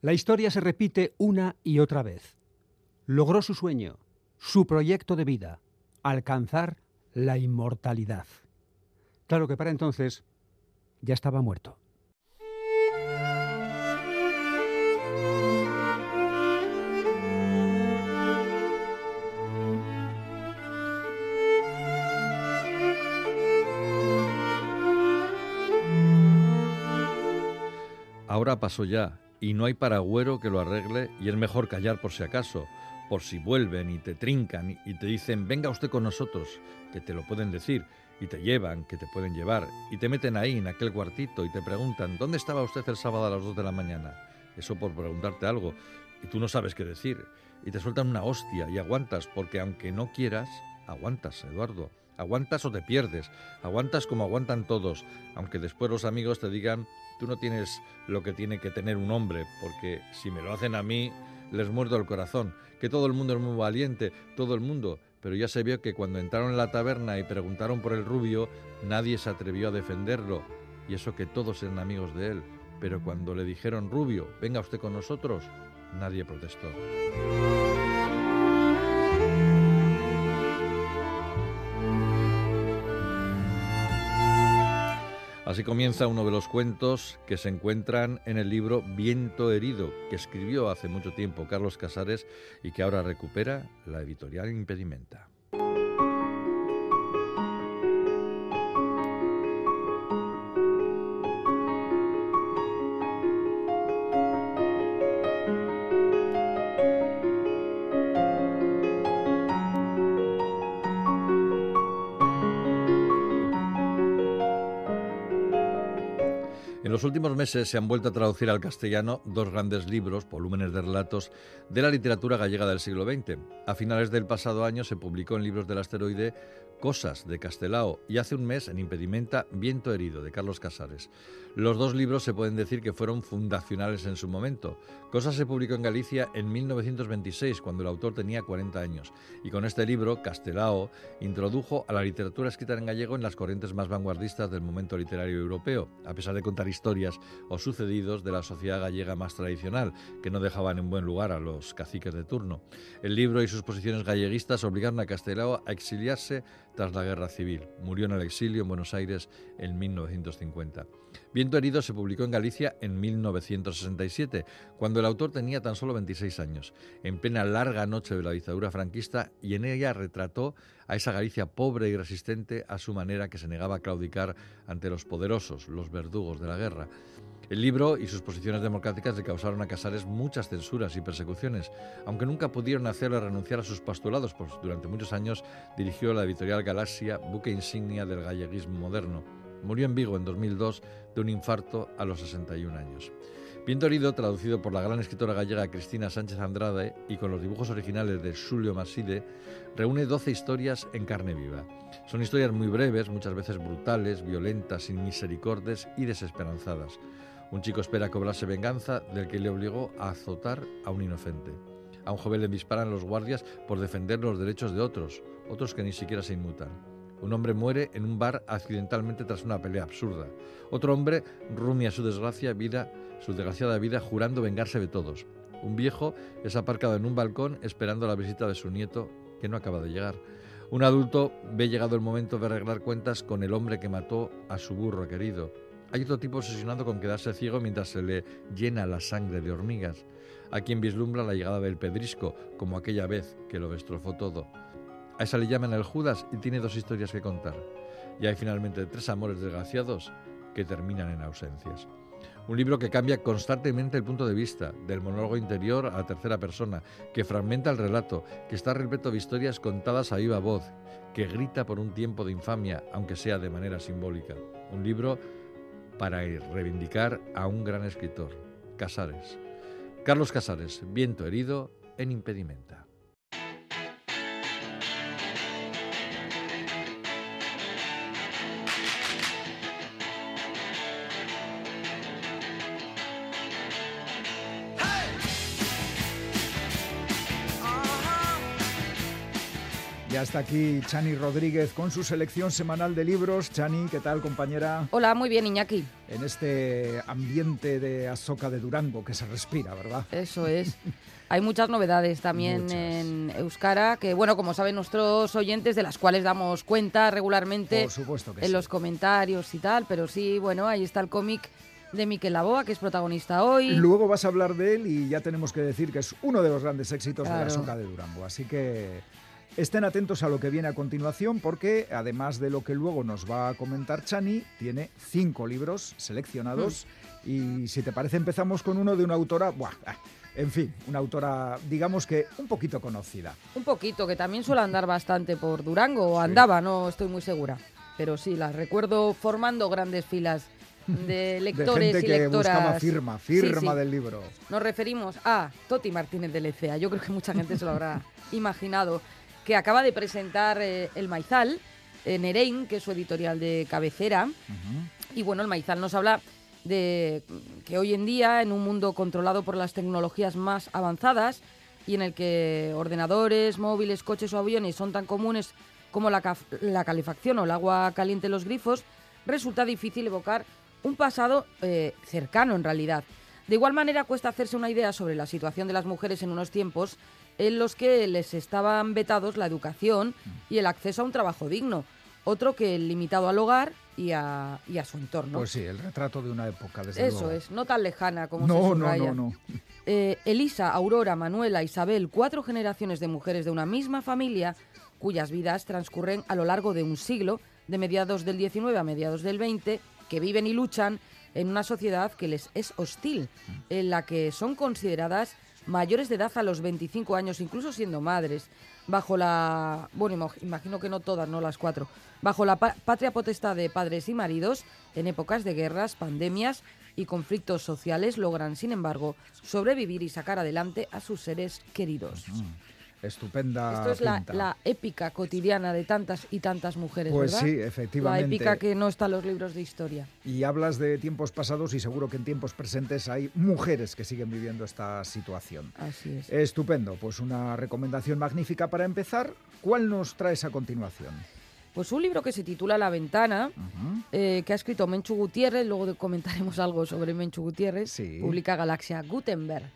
La historia se repite una y otra vez. Logró su sueño, su proyecto de vida, alcanzar la inmortalidad. Claro que para entonces ya estaba muerto. Ahora pasó ya, y no hay paragüero que lo arregle, y es mejor callar por si acaso, por si vuelven y te trincan y te dicen, venga usted con nosotros, que te lo pueden decir, y te llevan, que te pueden llevar, y te meten ahí en aquel cuartito y te preguntan, ¿dónde estaba usted el sábado a las 2 de la mañana? Eso por preguntarte algo, y tú no sabes qué decir, y te sueltan una hostia y aguantas, porque aunque no quieras, aguantas, Eduardo. Aguantas o te pierdes, aguantas como aguantan todos, aunque después los amigos te digan Tú no tienes lo que tiene que tener un hombre, porque si me lo hacen a mí, les muerdo el corazón. Que todo el mundo es muy valiente, todo el mundo. Pero ya se vio que cuando entraron en la taberna y preguntaron por el rubio, nadie se atrevió a defenderlo. Y eso que todos eran amigos de él. Pero cuando le dijeron, rubio, venga usted con nosotros, nadie protestó. Así comienza uno de los cuentos que se encuentran en el libro Viento herido, que escribió hace mucho tiempo Carlos Casares y que ahora recupera la editorial Impedimenta. Meses se han vuelto a traducir al castellano dos grandes libros, volúmenes de relatos, de la literatura gallega del siglo XX. A finales del pasado año se publicó en Libros del Asteroide Cosas de Castelao y hace un mes en Impedimenta Viento herido de Carlos Casares. Los dos libros se pueden decir que fueron fundacionales en su momento. Cosas se publicó en Galicia en 1926 cuando el autor tenía 40 años y con este libro Castelao introdujo a la literatura escrita en gallego en las corrientes más vanguardistas del momento literario europeo, a pesar de contar historias o sucedidos de la sociedad gallega más tradicional, que no dejaban en buen lugar a los caciques de turno. El libro y sus posiciones galleguistas obligaron a Castelao a exiliarse tras la Guerra Civil. Murió en el exilio en Buenos Aires en 1950. Viento herido se publicó en Galicia en 1967, cuando el autor tenía tan solo 26 años, en plena larga noche de la dictadura franquista, y en ella retrató a esa Galicia pobre y resistente a su manera que se negaba a claudicar ante los poderosos, los verdugos de la guerra. El libro y sus posiciones democráticas le causaron a Casares muchas censuras y persecuciones, aunque nunca pudieron hacerle renunciar a sus postulados, pues durante muchos años dirigió la editorial Galaxia, buque insignia del galleguismo moderno. Murió en Vigo en 2002 de un infarto a los 61 años. Viento herido, traducido por la gran escritora gallega Cristina Sánchez Andrade y con los dibujos originales de Julio Maside, reúne 12 historias en carne viva. Son historias muy breves, muchas veces brutales, violentas, sin misericordias y desesperanzadas. Un chico espera cobrarse venganza del que le obligó a azotar a un inocente. A un joven le disparan los guardias por defender los derechos de otros, otros que ni siquiera se inmutan. Un hombre muere en un bar accidentalmente tras una pelea absurda. Otro hombre rumia su desgracia vida, su desgraciada vida jurando vengarse de todos. Un viejo es aparcado en un balcón esperando la visita de su nieto que no acaba de llegar. Un adulto ve llegado el momento de arreglar cuentas con el hombre que mató a su burro querido. Hay otro tipo obsesionado con quedarse ciego mientras se le llena la sangre de hormigas. Hay quien vislumbra la llegada del pedrisco, como aquella vez que lo destrozó todo. A esa le llaman el Judas y tiene dos historias que contar. Y hay finalmente tres amores desgraciados que terminan en ausencias. Un libro que cambia constantemente el punto de vista, del monólogo interior a la tercera persona, que fragmenta el relato, que está repleto de historias contadas a viva voz, que grita por un tiempo de infamia, aunque sea de manera simbólica. Un libro para reivindicar a un gran escritor, Casares. Carlos Casares, Viento herido en impedimenta. Ya está aquí Chani Rodríguez con su selección semanal de libros. Chani, ¿qué tal, compañera? Hola, muy bien, Iñaki. En este ambiente de Azoka de Durango que se respira, ¿verdad? Eso es. Hay muchas novedades también en Euskara, que bueno, como saben nuestros oyentes, de las cuales damos cuenta regularmente Por supuesto que en sí. los comentarios y tal, pero sí, bueno, ahí está el cómic de Miquel Laboa, que es protagonista hoy. Luego vas a hablar de él y ya tenemos que decir que es uno de los grandes éxitos de la. Azoka de Durango. Así que estén atentos a lo que viene a continuación porque además de lo que luego nos va a comentar Chani, tiene cinco libros seleccionados Mm. y si te parece empezamos con uno de una autora, buah, ah, en fin, una autora digamos que un poquito conocida. Un poquito, que también suele andar bastante por Durango, o Sí. andaba, no estoy muy segura. Pero sí, las recuerdo formando grandes filas de lectores de gente y que lectoras. buscaba firma, Sí, firma sí. del libro. Nos referimos a Toti Martínez de Lecea. Yo creo que mucha gente se lo habrá imaginado. Que acaba de presentar eh, El Maizal en Erein, que es su editorial de cabecera. Y bueno, El Maizal nos habla de que hoy en día, en un mundo controlado por las tecnologías más avanzadas y en el que ordenadores, móviles, coches o aviones son tan comunes como la, la calefacción o el agua caliente en los grifos, resulta difícil evocar un pasado eh, cercano en realidad. De igual manera, cuesta hacerse una idea sobre la situación de las mujeres en unos tiempos en los que les estaban vetados la educación y el acceso a un trabajo digno, otro que limitado al hogar y a, y a su entorno. Pues sí, el retrato de una época, desde Eso luego. es, no tan lejana como se No, no, subraya. no, no. Eh, Elisa, Aurora, Manuela, Isabel, cuatro generaciones de mujeres de una misma familia cuyas vidas transcurren a lo largo de un siglo, de mediados del 19 a mediados del 20, que viven y luchan en una sociedad que les es hostil, en la que son consideradas mayores de edad a los 25 años, incluso siendo madres, bajo la... Bueno, imag- imagino que no todas, no las cuatro. Bajo la pa- patria potestad de padres y maridos, en épocas de guerras, pandemias y conflictos sociales, logran, sin embargo, sobrevivir y sacar adelante a sus seres queridos. Estupenda Esto es la, la épica cotidiana de tantas y tantas mujeres, Pues ¿verdad? sí, La efectivamente. épica que no está en los libros de historia. Y hablas de tiempos pasados y seguro que en tiempos presentes hay mujeres que siguen viviendo esta situación. Así es. Estupendo, pues una recomendación magnífica para empezar. ¿Cuál nos traes a continuación? Pues un libro que se titula La ventana, eh, que ha escrito Menchu Gutiérrez, luego comentaremos algo sobre Menchu Gutiérrez, Sí. publica Galaxia Gutenberg.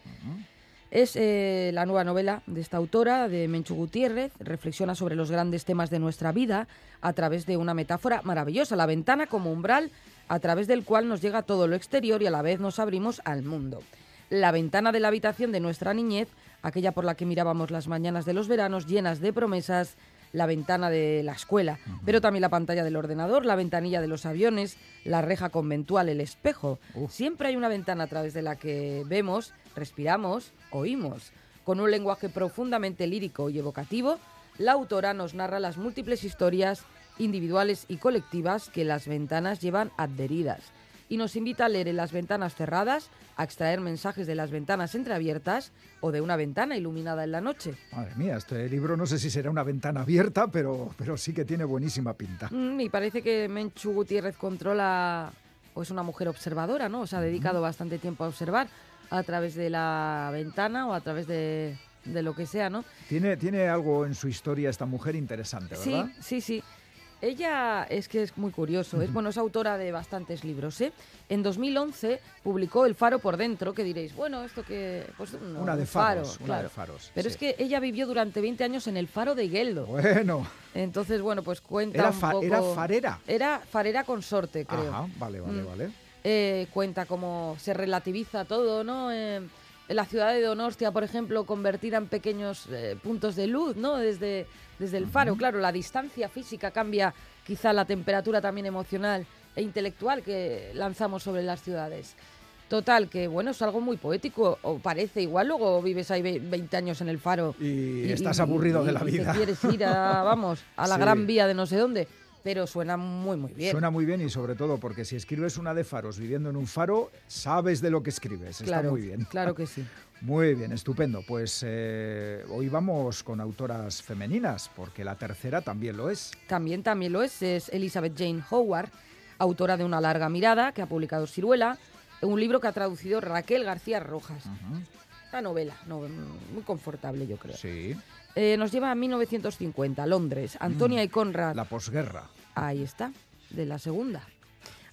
Es eh, la nueva novela de esta autora, de Menchu Gutiérrez, reflexiona sobre los grandes temas de nuestra vida a través de una metáfora maravillosa, la ventana como umbral a través del cual nos llega todo lo exterior y a la vez nos abrimos al mundo. La ventana de la habitación de nuestra niñez, aquella por la que mirábamos las mañanas de los veranos llenas de promesas, la ventana de la escuela, pero también la pantalla del ordenador, la ventanilla de los aviones, la reja conventual, el espejo. Siempre hay una ventana a través de la que vemos, respiramos, oímos. Con un lenguaje profundamente lírico y evocativo, la autora nos narra las múltiples historias individuales y colectivas que las ventanas llevan adheridas y nos invita a leer en las ventanas cerradas, a extraer mensajes de las ventanas entreabiertas o de una ventana iluminada en la noche. Madre mía, este libro no sé si será una ventana abierta, pero, pero sí que tiene buenísima pinta. Mm, y parece que Menchu Gutiérrez controla, o es una mujer observadora, ¿no? O se ha dedicado bastante tiempo a observar a través de la ventana o a través de, de lo que sea, ¿no? Tiene, tiene algo en su historia esta mujer interesante, Sí, ¿verdad? sí, sí. Ella es que es muy curioso, es bueno, es autora de bastantes libros, ¿eh? En 2011 publicó El faro por dentro, que diréis, bueno, esto que pues no, Una de faro, faros, una claro. de faros. Pero sí. es que ella vivió durante 20 años en el faro de Higueldo. Bueno, Entonces, bueno, pues cuenta era, un poco era farera. Era farera consorte, creo. Ajá, vale, vale, Mm. vale. Eh, cuenta cómo se relativiza todo, ¿no? Eh, en la ciudad de Donostia, por ejemplo, convertida en pequeños eh, puntos de luz, ¿no? Desde, desde el faro, claro, la distancia física cambia quizá la temperatura también emocional e intelectual que lanzamos sobre las ciudades. Total, que bueno, es algo muy poético, o parece igual, luego vives ahí ve- 20 años en el faro. Y estás aburrido de la vida. te quieres ir a, vamos, a la Sí. gran vía de no sé dónde, pero suena muy, muy bien. Suena muy bien y sobre todo porque si escribes una de faros viviendo en un faro, sabes de lo que escribes. Está claro, muy bien. Claro que sí. Muy bien, estupendo. Pues eh, hoy vamos con autoras femeninas, porque la tercera también lo es. También, también lo es, es Elizabeth Jane Howard, autora de Una larga mirada, que ha publicado Ciruela, un libro que ha traducido Raquel García Rojas. Una novela, no, muy confortable yo creo. Sí. Eh, nos lleva a 1950, Londres. Antonia y Conrad. La posguerra. Ahí está, de la segunda.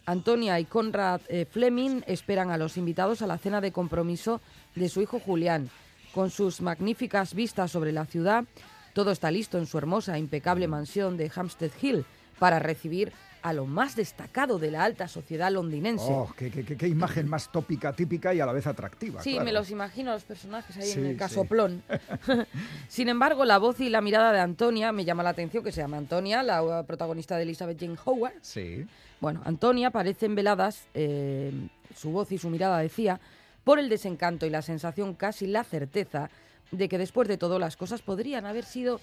Antonia y Conrad eh, Fleming esperan a los invitados a la cena de compromiso de su hijo Julián. Con sus magníficas vistas sobre la ciudad, todo está listo en su hermosa, impecable mansión de Hampstead Hill para recibir a lo más destacado de la alta sociedad londinense. Oh, qué, qué- qué- qué imagen más tópica, típica y a la vez atractiva. Sí, claro. me los imagino los personajes ahí Sí, en el sí. casoplón. Sin embargo, la voz y la mirada de Antonia me llama la atención, que se llama Antonia, la uh, protagonista de Elizabeth Jane Howard. Sí. Bueno, Antonia parecen veladas, eh, su voz y su mirada decía, por el desencanto y la sensación, casi la certeza, de que después de todo las cosas podrían haber sido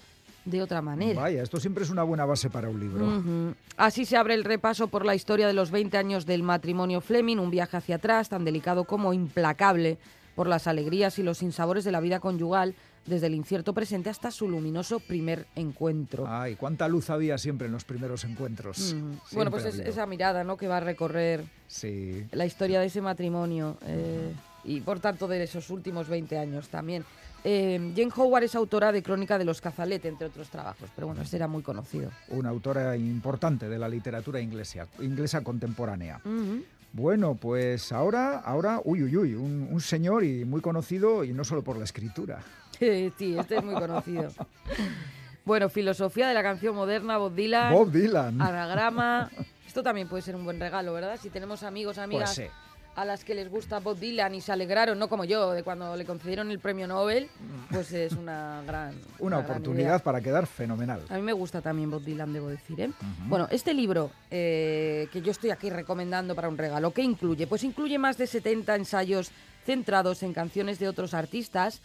de otra manera. Vaya, esto siempre es una buena base para un libro. Así se abre el repaso por la historia de los 20 años del matrimonio Fleming, un viaje hacia atrás tan delicado como implacable por las alegrías y los sinsabores de la vida conyugal, desde el incierto presente hasta su luminoso primer encuentro. Ay, cuánta luz había siempre en los primeros encuentros. Bueno, pues es- esa mirada ¿no? que va a recorrer Sí. la historia de ese matrimonio eh, y por tanto de esos últimos 20 años también. Eh, Jane Howard es autora de Crónica de los Cazalet, entre otros trabajos, pero bueno, este era muy conocido. Una autora importante de la literatura inglesa, inglesa contemporánea. Bueno, pues ahora, ahora, uy, uy, uy, un, un señor y muy conocido y no solo por la escritura. Sí, este es muy conocido. Bueno, filosofía de la canción moderna, Bob Dylan, Bob Dylan. anagrama. Esto también puede ser un buen regalo, ¿verdad? Si tenemos amigos, amigas Pues sí. A las que les gusta Bob Dylan y se alegraron, no como yo, de cuando le concedieron el premio Nobel, pues es una gran. Una oportunidad para quedar fenomenal. A mí me gusta también Bob Dylan, debo decir. ¿eh? Bueno, este libro eh, que yo estoy aquí recomendando para un regalo, ¿qué incluye? Pues incluye más de 70 ensayos centrados en canciones de otros artistas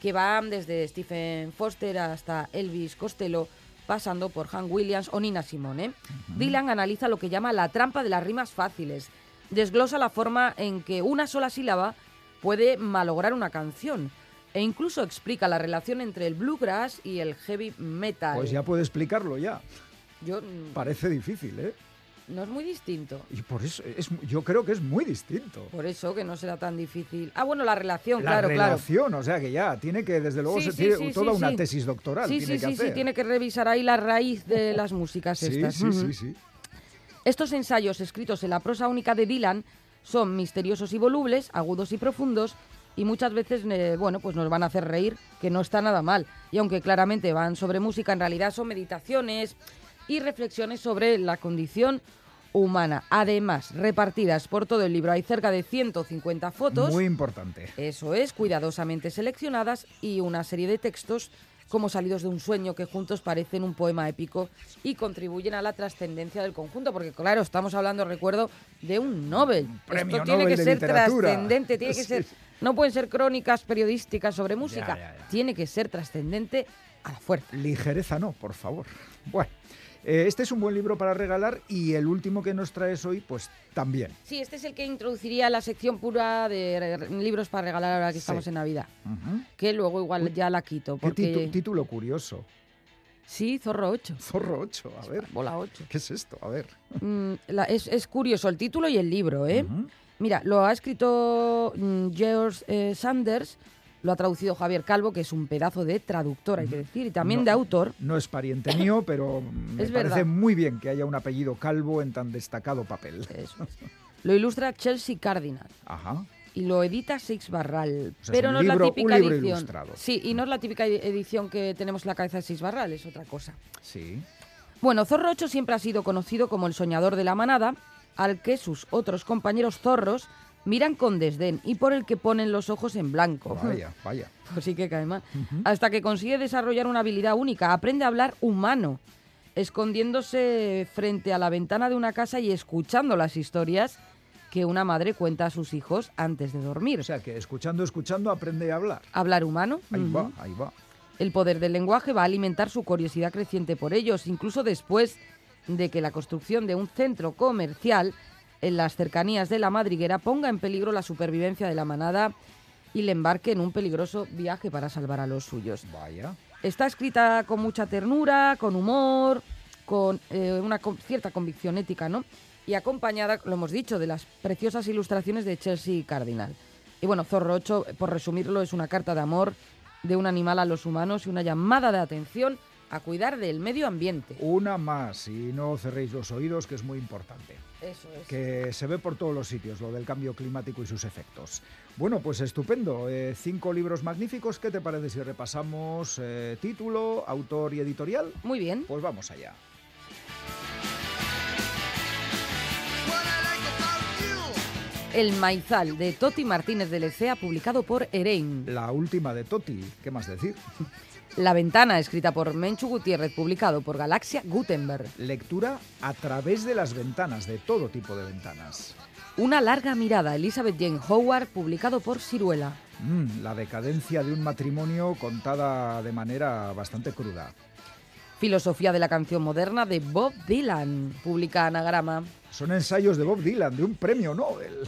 que van desde Stephen Foster hasta Elvis Costello, pasando por Hank Williams o Nina Simone. Dylan analiza lo que llama la trampa de las rimas fáciles. Desglosa la forma en que una sola sílaba puede malograr una canción. E incluso explica la relación entre el bluegrass y el heavy metal. Pues ya puede explicarlo ya. Yo, Parece difícil, ¿eh? no es muy distinto. Y por eso, es, yo creo que es muy distinto. Por eso que no será tan difícil. Ah, bueno, la relación, La claro, claro. relación, o sea que ya tiene que, desde luego, Sí, se sí, tiene sí, toda sí, una tesis doctoral. Sí, tiene sí, que sí, tiene que revisar ahí la raíz de las músicas estas. sí, sí, sí. Estos ensayos escritos en la prosa única de Dylan son misteriosos y volubles, agudos y profundos, y muchas veces, eh, bueno, pues nos van a hacer reír, que no está nada mal. Y aunque claramente van sobre música, en realidad son meditaciones y reflexiones sobre la condición humana. Además, repartidas por todo el libro, hay cerca de 150 fotos. Muy importante. Eso es, cuidadosamente seleccionadas y una serie de textos como salidos de un sueño que juntos parecen un poema épico y contribuyen a la trascendencia del conjunto, porque claro, estamos hablando, recuerdo, de un Nobel. premio Esto tiene Nobel que ser trascendente, tiene que ser no pueden ser crónicas periodísticas sobre música, ya, ya. tiene que ser trascendente a la fuerza. Ligereza no, por favor. Bueno, este es un buen libro para regalar y el último que nos traes hoy, pues también. Sí, este es el que introduciría la sección pura de libros para regalar ahora que Sí. estamos en Navidad, que luego igual ya la quito, ¿Qué porque titu- título curioso? sí, Zorro 8. Zorro 8, a ver. Bola 8. ¿Qué es esto? A ver. Mm, la- es, es curioso el título y el libro, ¿eh? Mira, lo ha escrito mm, George eh, Sanders, lo ha traducido Javier Calvo, que es un pedazo de traductor, hay que decir, y también No. de autor. No es pariente mío, pero me Es parece verdad. muy bien que haya un apellido calvo en tan destacado papel. Eso es. Lo ilustra Chelsea Cardinal Ajá. y lo edita Six Barral, O sea, es pero no es la típica edición. ilustrado. Sí, y no es la típica edi- edición que tenemos en la cabeza de Six Barral, es otra cosa. Sí. Bueno, Zorro 8 siempre ha sido conocido como el soñador de la manada, al que sus otros compañeros zorros miran con desdén y por el que ponen los ojos en blanco. Vaya, vaya. Pues sí que cae mal. Hasta que consigue desarrollar una habilidad única, aprende a hablar humano, escondiéndose frente a la ventana de una casa y escuchando las historias que una madre cuenta a sus hijos antes de dormir. O sea que escuchando, escuchando aprende a hablar. hablar humano. Ahí va, ahí va. El poder del lenguaje va a alimentar su curiosidad creciente por ellos, incluso después de que la construcción de un centro comercial en las cercanías de la madriguera ponga en peligro la supervivencia de la manada y le embarque en un peligroso viaje para salvar a los suyos. Vaya. Está escrita con mucha ternura, con humor, con eh, una con- cierta convicción ética, ¿no? Y acompañada, lo hemos dicho, de las preciosas ilustraciones de Chelsea Cardinal. Y bueno, Zorro 8, por resumirlo, es una carta de amor de un animal a los humanos y una llamada de atención a cuidar del medio ambiente. Una más, y no cerréis los oídos, que es muy importante. Eso es. Que se ve por todos los sitios, lo del cambio climático y sus efectos. Bueno, pues estupendo. Eh, cinco libros magníficos. ¿Qué te parece si repasamos eh, título, autor y editorial? Muy bien. Pues vamos allá. El Maizal de Toti Martínez de Lecea, publicado por Erein. La última de Toti, ¿qué más decir? La Ventana, escrita por Menchu Gutiérrez, publicado por Galaxia Gutenberg. Lectura a través de las ventanas, de todo tipo de ventanas. Una larga mirada, Elizabeth Jane Howard, publicado por Ciruela. Mm, la decadencia de un matrimonio contada de manera bastante cruda. Filosofía de la canción moderna de Bob Dylan, publica Anagrama. Son ensayos de Bob Dylan, de un premio Nobel.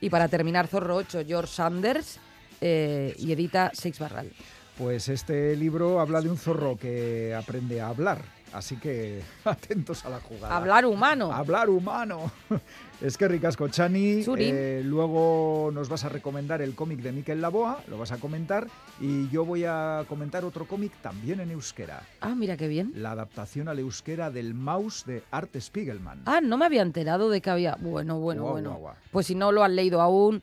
Y para terminar, Zorro 8, George Sanders, eh, y edita Seix Barral. Pues este libro habla de un zorro que aprende a hablar, así que atentos a la jugada. Hablar humano. Hablar humano. Es que ricasco, Chani. Eh, luego nos vas a recomendar el cómic de Miquel Laboa, lo vas a comentar, y yo voy a comentar otro cómic también en euskera. Ah, mira qué bien. La adaptación al euskera del Maus de Art Spiegelman. Ah, no me había enterado de que había... Bueno, bueno, Guau, bueno. guau, guau. Pues si no lo han leído aún,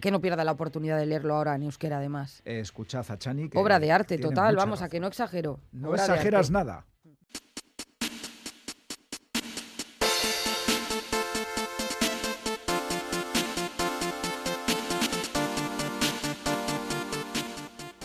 que no pierda la oportunidad de leerlo ahora en euskera además. Eh, escuchad a Chani. que Obra de arte, total, mucha vamos, a que no exagero. No Obra exageras nada.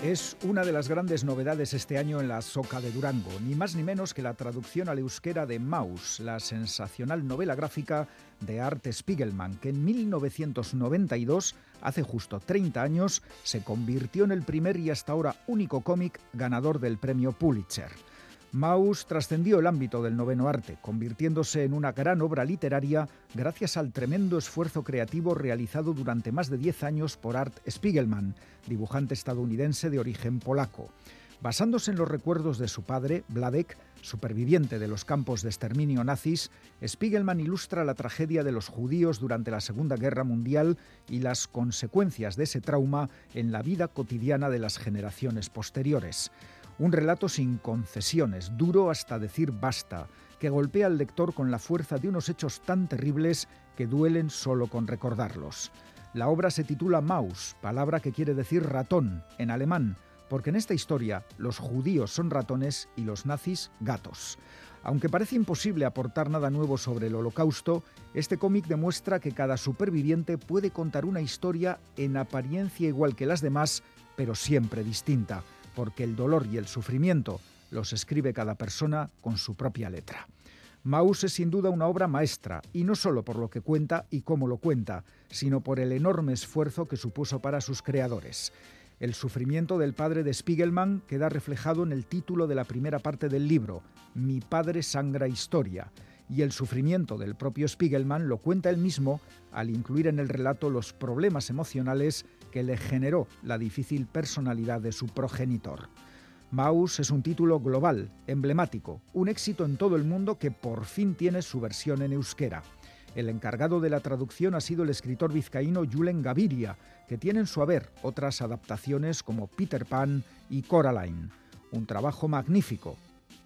Es una de las grandes novedades este año en la Soca de Durango, ni más ni menos que la traducción al euskera de Maus, la sensacional novela gráfica de Art Spiegelman, que en 1992, hace justo 30 años, se convirtió en el primer y hasta ahora único cómic ganador del premio Pulitzer. Maus trascendió el ámbito del noveno arte, convirtiéndose en una gran obra literaria gracias al tremendo esfuerzo creativo realizado durante más de 10 años por Art Spiegelman, dibujante estadounidense de origen polaco. Basándose en los recuerdos de su padre, Vladek, superviviente de los campos de exterminio nazis, Spiegelman ilustra la tragedia de los judíos durante la Segunda Guerra Mundial y las consecuencias de ese trauma en la vida cotidiana de las generaciones posteriores. Un relato sin concesiones, duro hasta decir basta, que golpea al lector con la fuerza de unos hechos tan terribles que duelen solo con recordarlos. La obra se titula Maus, palabra que quiere decir ratón en alemán, porque en esta historia los judíos son ratones y los nazis gatos. Aunque parece imposible aportar nada nuevo sobre el holocausto, este cómic demuestra que cada superviviente puede contar una historia en apariencia igual que las demás, pero siempre distinta, porque el dolor y el sufrimiento los escribe cada persona con su propia letra. Maus es sin duda una obra maestra, y no solo por lo que cuenta y cómo lo cuenta, sino por el enorme esfuerzo que supuso para sus creadores. El sufrimiento del padre de Spiegelman queda reflejado en el título de la primera parte del libro, Mi padre sangra historia, y el sufrimiento del propio Spiegelman lo cuenta él mismo al incluir en el relato los problemas emocionales que le generó la difícil personalidad de su progenitor. Maus es un título global, emblemático, un éxito en todo el mundo que por fin tiene su versión en euskera. El encargado de la traducción ha sido el escritor vizcaíno Julen Gaviria, que tiene en su haber otras adaptaciones como Peter Pan y Coraline. Un trabajo magnífico.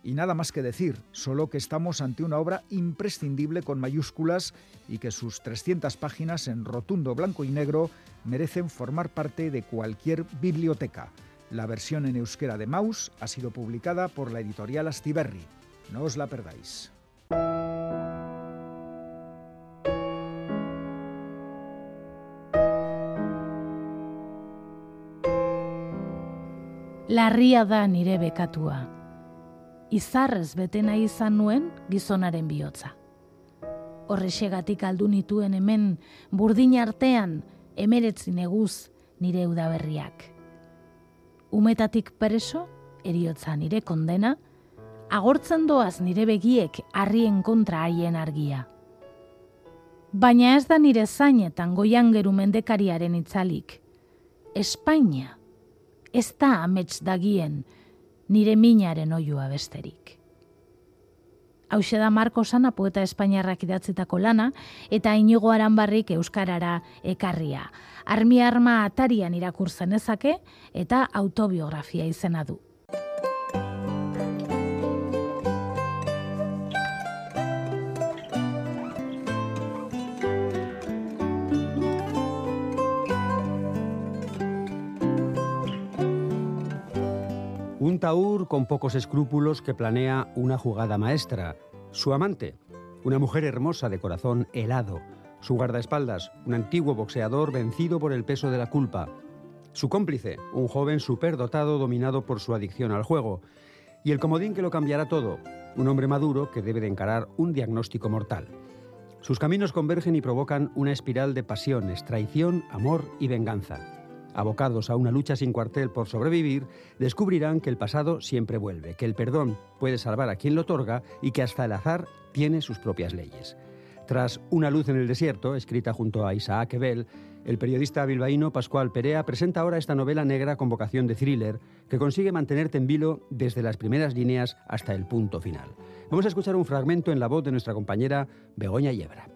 Y nada más que decir, solo que estamos ante una obra imprescindible con mayúsculas y que sus 300 páginas en rotundo blanco y negro merecen formar parte de cualquier biblioteca. La versión en euskera de Maus ha sido publicada por la editorial Astiberri. No os la perdáis. Larria da nire bekatua. Izarrez bete nahi izan nuen gizonaren bihotza. Horrexegatik aldu nituen hemen burdin artean emeretzi neguz nire udaberriak. Umetatik preso, eriotza nire kondena, agortzen doaz nire begiek harrien kontra haien argia. Baina ez da nire zainetan goian geru mendekariaren itzalik. Espainia, ez da amets dagien nire minaren oioa besterik. Hau da Marko Sana poeta espainiarrak idatzitako lana, eta inigo aranbarrik euskarara ekarria. Armi arma atarian irakurtzen ezake, eta autobiografia izena du. Un taur con pocos escrúpulos que planea una jugada maestra. Su amante, una mujer hermosa de corazón helado. Su guardaespaldas, un antiguo boxeador vencido por el peso de la culpa. Su cómplice, un joven superdotado dominado por su adicción al juego. Y el comodín que lo cambiará todo, un hombre maduro que debe de encarar un diagnóstico mortal. Sus caminos convergen y provocan una espiral de pasiones, traición, amor y venganza abocados a una lucha sin cuartel por sobrevivir, descubrirán que el pasado siempre vuelve, que el perdón puede salvar a quien lo otorga y que hasta el azar tiene sus propias leyes. Tras Una luz en el desierto, escrita junto a Isaac Ebel, el periodista bilbaíno Pascual Perea presenta ahora esta novela negra con vocación de thriller que consigue mantenerte en vilo desde las primeras líneas hasta el punto final. Vamos a escuchar un fragmento en la voz de nuestra compañera Begoña Yebra.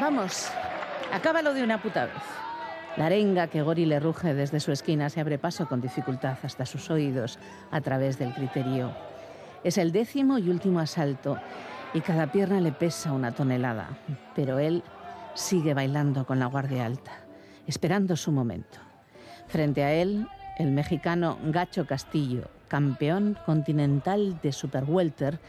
Vamos, Acábalo de una puta vez. La arenga que Gori le ruge desde su esquina se abre paso con dificultad hasta sus oídos a través del criterio. Es el décimo y último asalto y cada pierna le pesa una tonelada, pero él sigue bailando con la guardia alta, esperando su momento. Frente a él, el mexicano Gacho Castillo, campeón continental de Super Welter,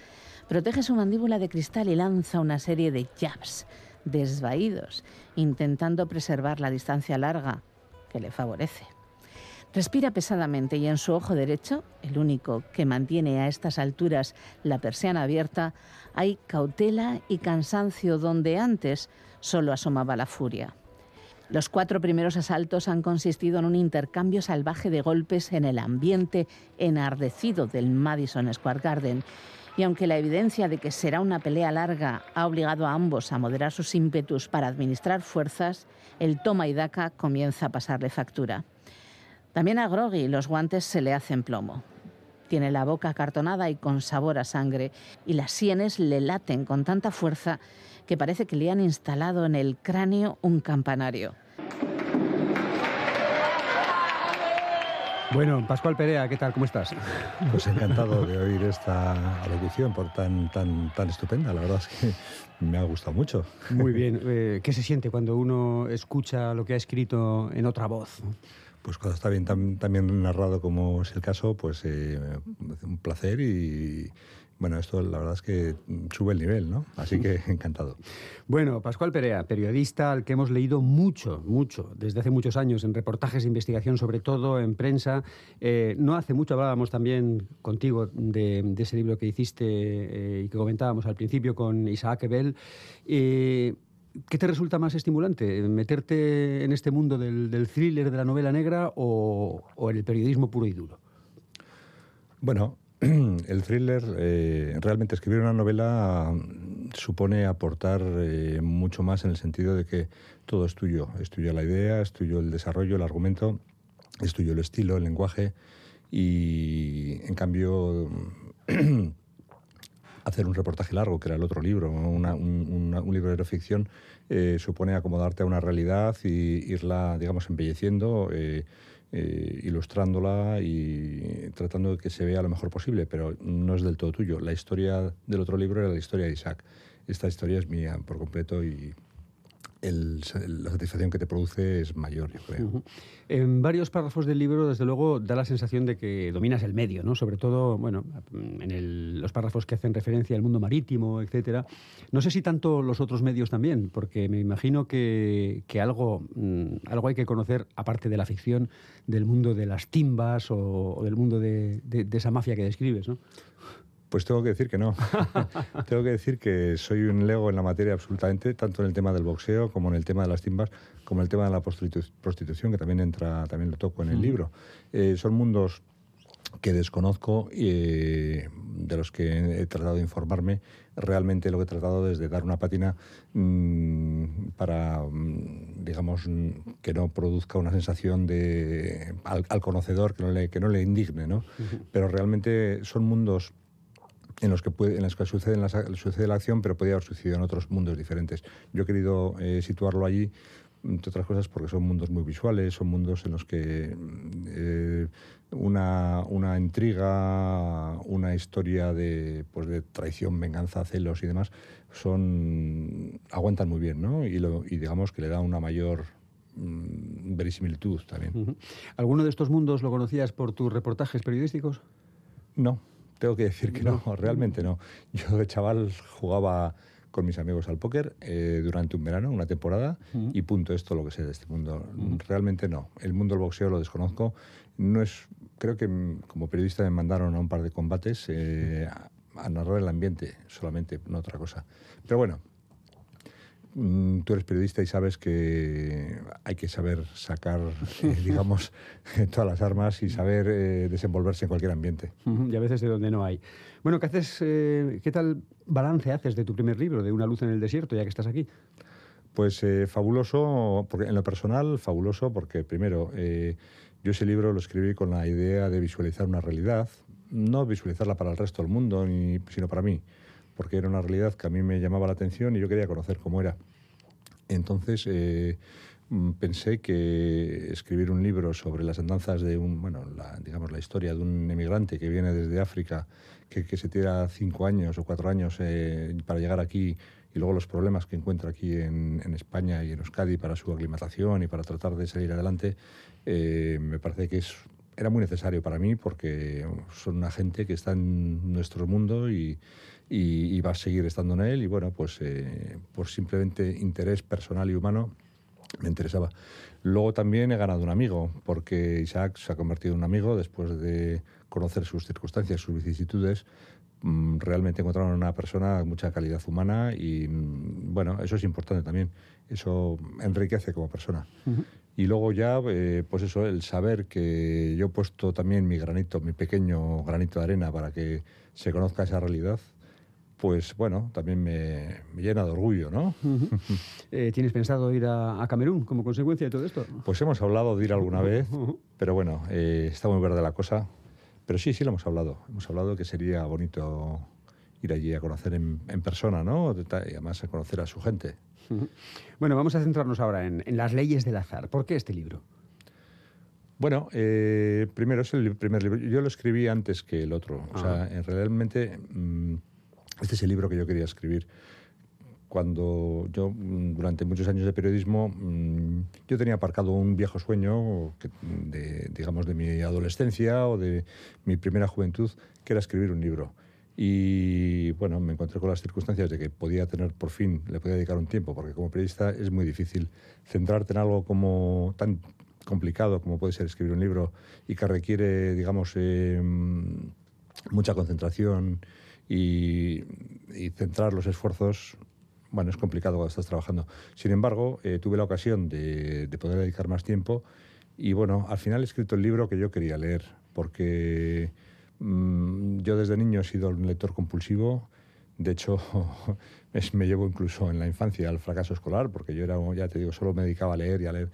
protege su mandíbula de cristal y lanza una serie de jabs desvaídos, intentando preservar la distancia larga que le favorece. Respira pesadamente y en su ojo derecho, el único que mantiene a estas alturas la persiana abierta, hay cautela y cansancio donde antes solo asomaba la furia. Los cuatro primeros asaltos han consistido en un intercambio salvaje de golpes en el ambiente enardecido del Madison Square Garden y aunque la evidencia de que será una pelea larga ha obligado a ambos a moderar sus ímpetus para administrar fuerzas, el toma y daca comienza a pasarle factura. También a Groggy los guantes se le hacen plomo. Tiene la boca acartonada y con sabor a sangre, y las sienes le laten con tanta fuerza que parece que le han instalado en el cráneo un campanario. Bueno, Pascual Perea, ¿qué tal? ¿Cómo estás? Pues encantado de oír esta alocución por tan, tan, tan estupenda. La verdad es que me ha gustado mucho. Muy bien. Eh, ¿Qué se siente cuando uno escucha lo que ha escrito en otra voz? Pues cuando está bien tan, bien narrado como es el caso, pues eh, un placer y, bueno, esto la verdad es que sube el nivel, ¿no? Así que encantado. Bueno, Pascual Perea, periodista al que hemos leído mucho, mucho, desde hace muchos años, en reportajes de investigación, sobre todo en prensa. Eh, no hace mucho hablábamos también contigo de, ese libro que hiciste eh, y que comentábamos al principio con Isaac Ebel. Eh, ¿Qué te resulta más estimulante? ¿Meterte en este mundo del, thriller, de la novela negra o, o en el periodismo puro y duro? Bueno, el thriller, eh, realmente escribir una novela mm, supone aportar eh, mucho más en el sentido de que todo es tuyo. Es tuyo la idea, es tuyo el desarrollo, el argumento, es tuyo el estilo, el lenguaje. Y en cambio, hacer un reportaje largo, que era el otro libro, un, libro de ficción, eh, supone acomodarte a una realidad y irla, digamos, embelleciendo. Ilustrándola y tratando de que se vea lo mejor posible, pero no es del todo tuyo. La historia del otro libro era la historia de Isaac. Esta historia es mía por completo y, la satisfacción que te produce es mayor, yo creo. En varios párrafos del libro, desde luego, da la sensación de que dominas el medio, ¿no? Sobre todo, bueno, en los párrafos que hacen referencia al mundo marítimo, etcétera. No sé si tanto los otros medios también, porque me imagino que, algo, mm, algo hay que conocer, aparte de la ficción, del mundo de las timbas o, del mundo de, de esa mafia que describes, ¿no? Pues tengo que decir que no. tengo que decir que soy un lego en la materia absolutamente, tanto en el tema del boxeo como en el tema de las timbas, como en el tema de la prostitución, que también entra, también lo toco en el libro. Eh, son mundos que desconozco y de los que he tratado de informarme. Realmente lo que he tratado es de dar una pátina mm, para, mm, digamos, que no produzca una sensación de al, conocedor que no le, que no le indigne, ¿no? Pero realmente son mundos en los que, puede, en los que sucede, la, sucede la acción, pero podría haber sucedido en otros mundos diferentes. Yo he querido eh, situarlo allí entre otras cosas porque son mundos muy visuales, son mundos en los que eh, una, una, intriga, una historia de, pues de traición, venganza, celos y demás, son aguantan muy bien, ¿no? Y, lo, y digamos que le da una mayor mm, verisimilitud también. ¿Alguno de estos mundos lo conocías por tus reportajes periodísticos? No, tengo que decir que no, realmente no. Yo de chaval jugaba con mis amigos al póker eh, durante un verano, una temporada, y punto, esto lo que sé de este mundo. Realmente no. El mundo del boxeo lo desconozco. No es, creo que como periodista me mandaron a un par de combates eh, a narrar el ambiente solamente, no otra cosa. Pero bueno, tú eres periodista y sabes que hay que saber sacar, eh, digamos, todas las armas y saber eh, desenvolverse en cualquier ambiente. y a veces de donde no hay. Bueno, ¿qué, haces, eh, ¿qué tal balance haces de tu primer libro, de Una luz en el desierto, ya que estás aquí? Pues fabuloso, porque en lo personal, fabuloso, porque primero, yo ese libro lo escribí con la idea de visualizar una realidad, no visualizarla para el resto del mundo, ni, sino para mí porque era una realidad que a mí me llamaba la atención y yo quería conocer cómo era. Entonces eh, mm, pensé que escribir un libro sobre las andanzas de un, bueno, la, digamos la historia de un emigrante que viene desde África, que, se tira cinco años o cuatro años eh, para llegar aquí y luego los problemas que encuentra aquí en, España y en Euskadi para su aclimatación y para tratar de salir adelante, eh, me parece que es, era muy necesario para mí porque son una gente que está en nuestro mundo y y, va a seguir estando en él y bueno, pues eh, por simplemente interés personal y humano me interesaba. Luego también he ganado un amigo, porque Isaac se ha convertido en un amigo después de conocer sus circunstancias, sus vicisitudes. Mm, realmente encontraron una persona de mucha calidad humana y mm, bueno, eso es importante también. Eso enriquece como persona. Y luego ya, eh, pues eso, el saber que yo he puesto también mi granito, mi pequeño granito de arena para que se conozca esa realidad, pues bueno, también me, llena de orgullo, ¿no? Eh, ¿Tienes pensado ir a, Camerún como consecuencia de todo esto? Pues hemos hablado de ir alguna vez, pero bueno, eh, está muy verde la cosa. Pero sí, sí lo hemos hablado. Hemos hablado que sería bonito ir allí a conocer en, persona, ¿no? Y además a conocer a su gente. Bueno, vamos a centrarnos ahora en, las leyes del azar. ¿Por qué este libro? Bueno, eh, primero es el primer libro. Yo lo escribí antes que el otro. O sea, realmente... Mm, este es el libro que yo quería escribir. Cuando yo, mm, durante muchos años de periodismo, mm, yo tenía aparcado un viejo sueño, de, digamos, de mi adolescencia o de mi primera juventud, que era escribir un libro. Y bueno, me encontré con las circunstancias de que podía tener por fin, le podía dedicar un tiempo, porque como periodista es muy difícil centrarte en algo como tan complicado como puede ser escribir un libro y que requiere, digamos, eh, mucha concentración y, centrar los esfuerzos bueno, es complicado cuando estás trabajando. Sin embargo, eh, tuve la ocasión de, poder dedicar más tiempo y bueno, al final he escrito el libro que yo quería leer, porque yo desde niño he sido un lector compulsivo. De hecho, me llevo incluso en la infancia al fracaso escolar, porque yo era, ya te digo, solo me dedicaba a leer y a leer.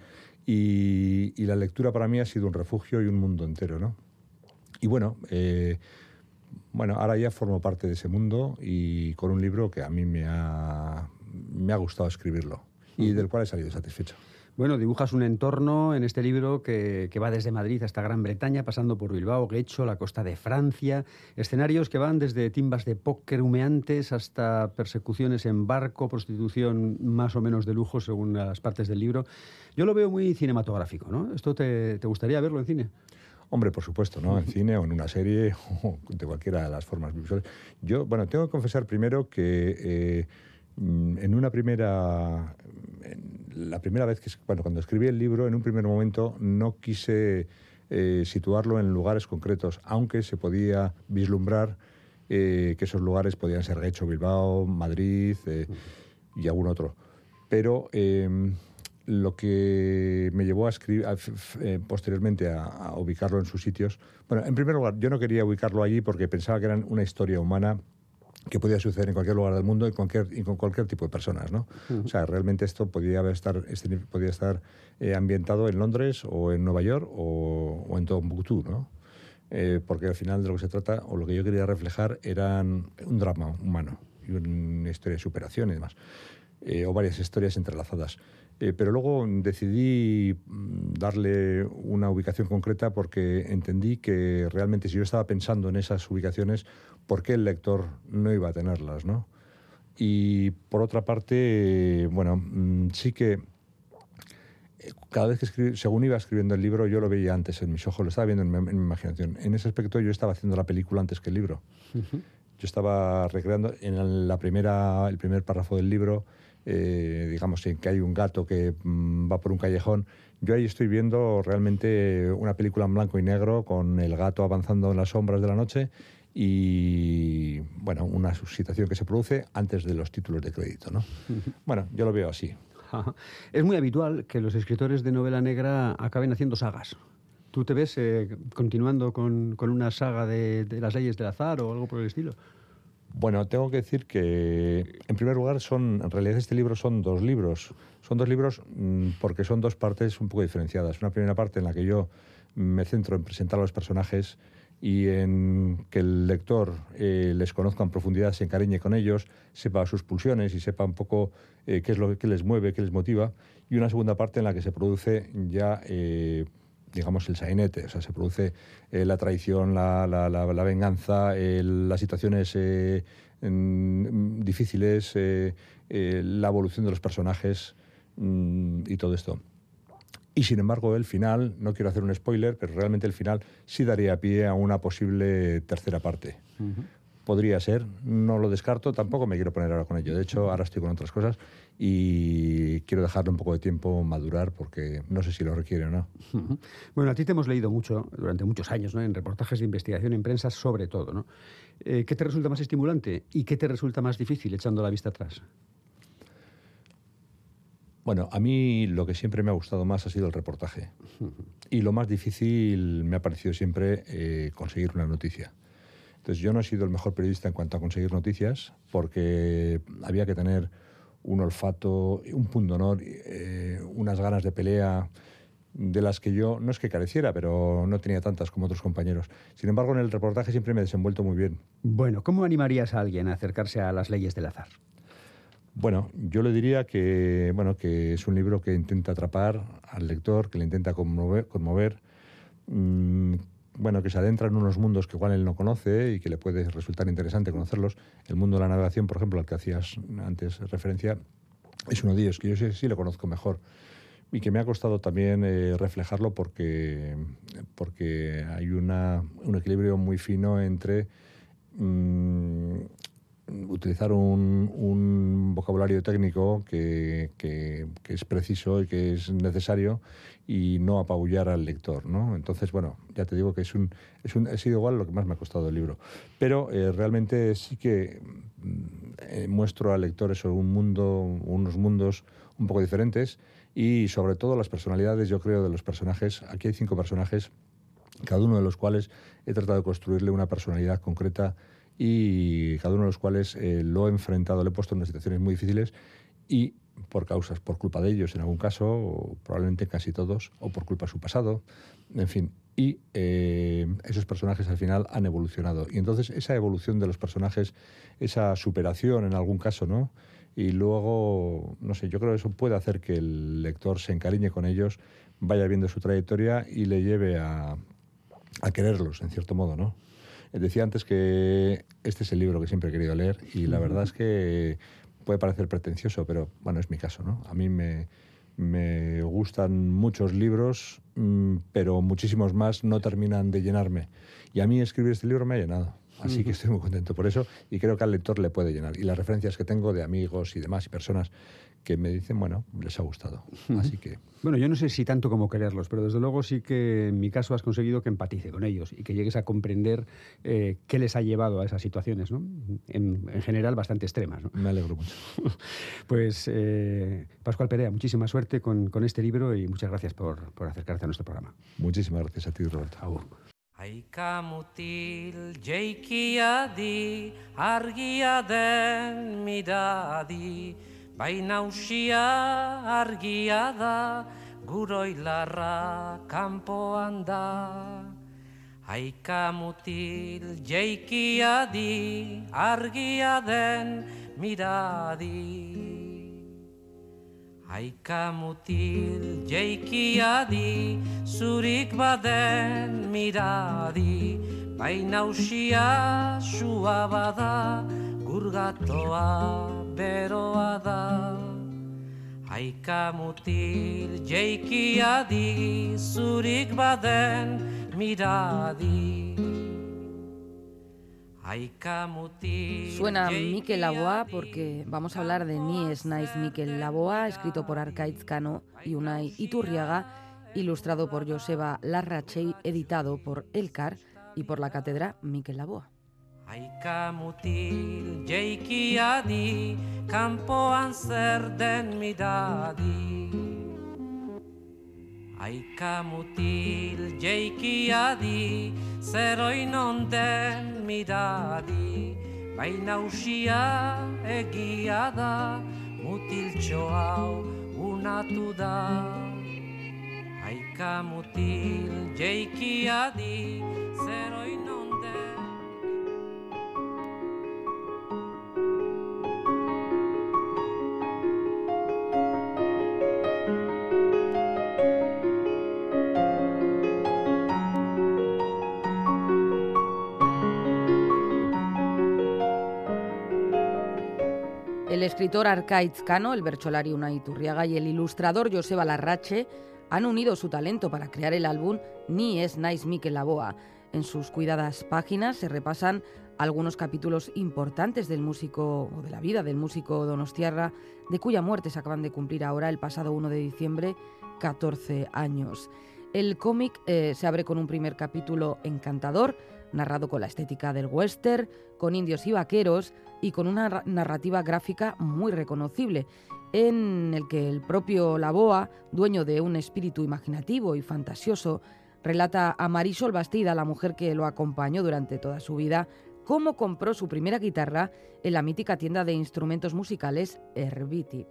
Y, y la lectura para mí ha sido un refugio y un mundo entero, ¿no? Y bueno, eh, bueno, ahora ya formo parte de ese mundo y con un libro que a mí me ha, me ha gustado escribirlo y del cual he salido satisfecho. Bueno, dibujas un entorno en este libro que, va desde Madrid hasta Gran Bretaña, pasando por Bilbao, Guecho, la costa de Francia, escenarios que van desde timbas de póker humeantes hasta persecuciones en barco, prostitución más o menos de lujo según las partes del libro. Yo lo veo muy cinematográfico, ¿no? ¿Esto te, te gustaría verlo en cine? Hombre, por supuesto, ¿no? En cine o en una serie o de cualquiera de las formas visuales. Yo, bueno, tengo que confesar primero que eh, en una primera, la primera vez que, bueno, cuando escribí el libro, en un primer momento no quise eh, situarlo en lugares concretos, aunque se podía vislumbrar eh, que esos lugares podían ser Guecho, Bilbao, Madrid y algún otro. Pero lo que me llevó a escribir eh, posteriormente a, ubicarlo en sus sitios. Bueno, en primer lugar, yo no quería ubicarlo allí porque pensaba que era una historia humana que podía suceder en cualquier lugar del mundo y, cualquier, y con cualquier tipo de personas, ¿no? O sea, realmente esto podía estar, este, podía estar eh, ambientado en Londres o en Nueva York o, o en Tombuctú, ¿no? Eh, porque al final de lo que se trata, o lo que yo quería reflejar, eran un drama humano y una historia de superación y demás, eh, o varias historias entrelazadas. Eh, pero luego decidí mm, darle una ubicación concreta porque entendí que realmente si yo estaba pensando en esas ubicaciones, ¿por qué el lector no iba a tenerlas? ¿no? Y por otra parte, bueno, mm, sí que cada vez que según iba escribiendo el libro, yo lo veía antes en mis ojos, lo estaba viendo en mi, imaginación. En ese aspecto yo estaba haciendo la película antes que el libro. Yo estaba recreando en la primera, el primer párrafo del libro, eh, digamos, en que hay un gato que mm, va por un callejón. Yo ahí estoy viendo realmente una película en blanco y negro con el gato avanzando en las sombras de la noche y, bueno, una situación que se produce antes de los títulos de crédito, ¿no? Bueno, yo lo veo así. Es muy habitual que los escritores de novela negra acaben haciendo sagas. ¿Tú te ves eh, continuando con, una saga de, las leyes del azar o algo por el estilo? Bueno, tengo que decir que, en primer lugar, son, en realidad este libro son dos libros. Son dos libros mm, porque son dos partes un poco diferenciadas. Una primera parte en la que yo me centro en presentar a los personajes y en que el lector eh, les conozca en profundidad, se encariñe con ellos, sepa sus pulsiones y sepa un poco eh, qué es lo que les mueve, qué les motiva. Y una segunda parte en la que se produce ya, eh, digamos, el sainete, o sea, se produce la traición, la, la, la, venganza, las situaciones difíciles, la evolución de los personajes mm, y todo esto. Y sin embargo, el final, no quiero hacer un spoiler, pero realmente el final sí daría pie a una posible tercera parte. Podría ser, no lo descarto, tampoco me quiero poner ahora con ello. De hecho, ahora estoy con otras cosas y quiero dejarle un poco de tiempo madurar porque no sé si lo requiere o no. Bueno, a ti te hemos leído mucho durante muchos años, ¿no? en reportajes de investigación, en prensa, sobre todo. ¿no? Eh, ¿Qué te resulta más estimulante y qué te resulta más difícil echando la vista atrás? Bueno, a mí lo que siempre me ha gustado más ha sido el reportaje. Y lo más difícil me ha parecido siempre eh, conseguir una noticia. Entonces yo no he sido el mejor periodista en cuanto a conseguir noticias porque había que tener un olfato, un punto honor, eh, unas ganas de pelea de las que yo no es que careciera, pero no tenía tantas como otros compañeros. Sin embargo, en el reportaje siempre me he desenvuelto muy bien. Bueno, ¿cómo animarías a alguien a acercarse a las leyes del azar? Bueno, yo le diría que, bueno, que es un libro que intenta atrapar al lector, que le intenta conmover, conmover mm, bueno, que se adentra en unos mundos que igual él no conoce y que le puede resultar interesante conocerlos. El mundo de la navegación, por ejemplo, al que hacías antes referencia, es uno de ellos, que yo sí, lo conozco mejor y que me ha costado también eh, reflejarlo porque, porque hay una, un equilibrio muy fino entre mm, utilizar un, vocabulario técnico que, es preciso y que es necesario y no apabullar al lector, ¿no? Entonces, bueno, ya te digo que es un, es un, ha sido igual lo que más me ha costado el libro. Pero eh, realmente sí que mm, eh, muestro al lector eso, un mundo, unos mundos un poco diferentes y sobre todo las personalidades, yo creo, de los personajes. Aquí hay cinco personajes, cada uno de los cuales he tratado de construirle una personalidad concreta y cada uno de los cuales eh, lo he enfrentado, lo he puesto en unas situaciones muy difíciles y por causas, por culpa de ellos en algún caso, o probablemente casi todos, o por culpa de su pasado, en fin. Y eh, esos personajes al final han evolucionado. Y entonces esa evolución de los personajes, esa superación en algún caso, ¿no? Y luego, no sé, yo creo que eso puede hacer que el lector se encariñe con ellos, vaya viendo su trayectoria y le lleve a, a quererlos, en cierto modo, ¿no? Decía antes que este es el libro que siempre he querido leer y la verdad es que puede parecer pretencioso, pero bueno, es mi caso, ¿no? A mí me, me gustan muchos libros, mm, pero muchísimos más no terminan de llenarme. Y a mí escribir este libro me ha llenado. Así que estoy muy contento por eso y creo que al lector le puede llenar. Y las referencias que tengo de amigos y demás y personas que me dicen, bueno, les ha gustado. Así que... Bueno, yo no sé si tanto como quererlos, pero desde luego sí que en mi caso has conseguido que empatice con ellos y que llegues a comprender eh, qué les ha llevado a esas situaciones, ¿no? En, general bastante extremas. ¿no? Me alegro mucho. pues, eh, Pascual Perea, muchísima suerte con, con, este libro y muchas gracias por, por, acercarte a nuestro programa. Muchísimas gracias a ti, Roberto. Aika mutil jeikia di, argia den midadi, baina usia argia da, guroilarra kanpoan da. Aika mutil jeikia di, argia den midadi. Aika mutil jeikia di, zurik baden miradi, baina usia sua bada, gurgatoa beroa da. Aika mutil jeikia di, zurik baden miradi. Suena Miquel Laboa porque vamos a hablar de Nies Nice Miquel Laboa, escrito por Arcaiz Cano y Unai Iturriaga, ilustrado por Joseba Larrachey, editado por Elcar y por la cátedra Miquel Laboa. Aika mutil Aika mutil jeikia di, zeroin onten miradi, baina usia egia da, mutil hau unatu da. Aika mutil jeikia di, zeroin escritor Arcaiz Cano, el bercholari Unai Turriaga y el ilustrador Joseba Larrache han unido su talento para crear el álbum Ni es Nice Mikel Laboa. En sus cuidadas páginas se repasan algunos capítulos importantes del músico o de la vida del músico Donostiarra, de cuya muerte se acaban de cumplir ahora el pasado 1 de diciembre 14 años. El cómic eh, se abre con un primer capítulo encantador, narrado con la estética del western, con indios y vaqueros y con una narrativa gráfica muy reconocible, en el que el propio Laboa, dueño de un espíritu imaginativo y fantasioso, relata a Marisol Bastida, la mujer que lo acompañó durante toda su vida, cómo compró su primera guitarra en la mítica tienda de instrumentos musicales Herbiti.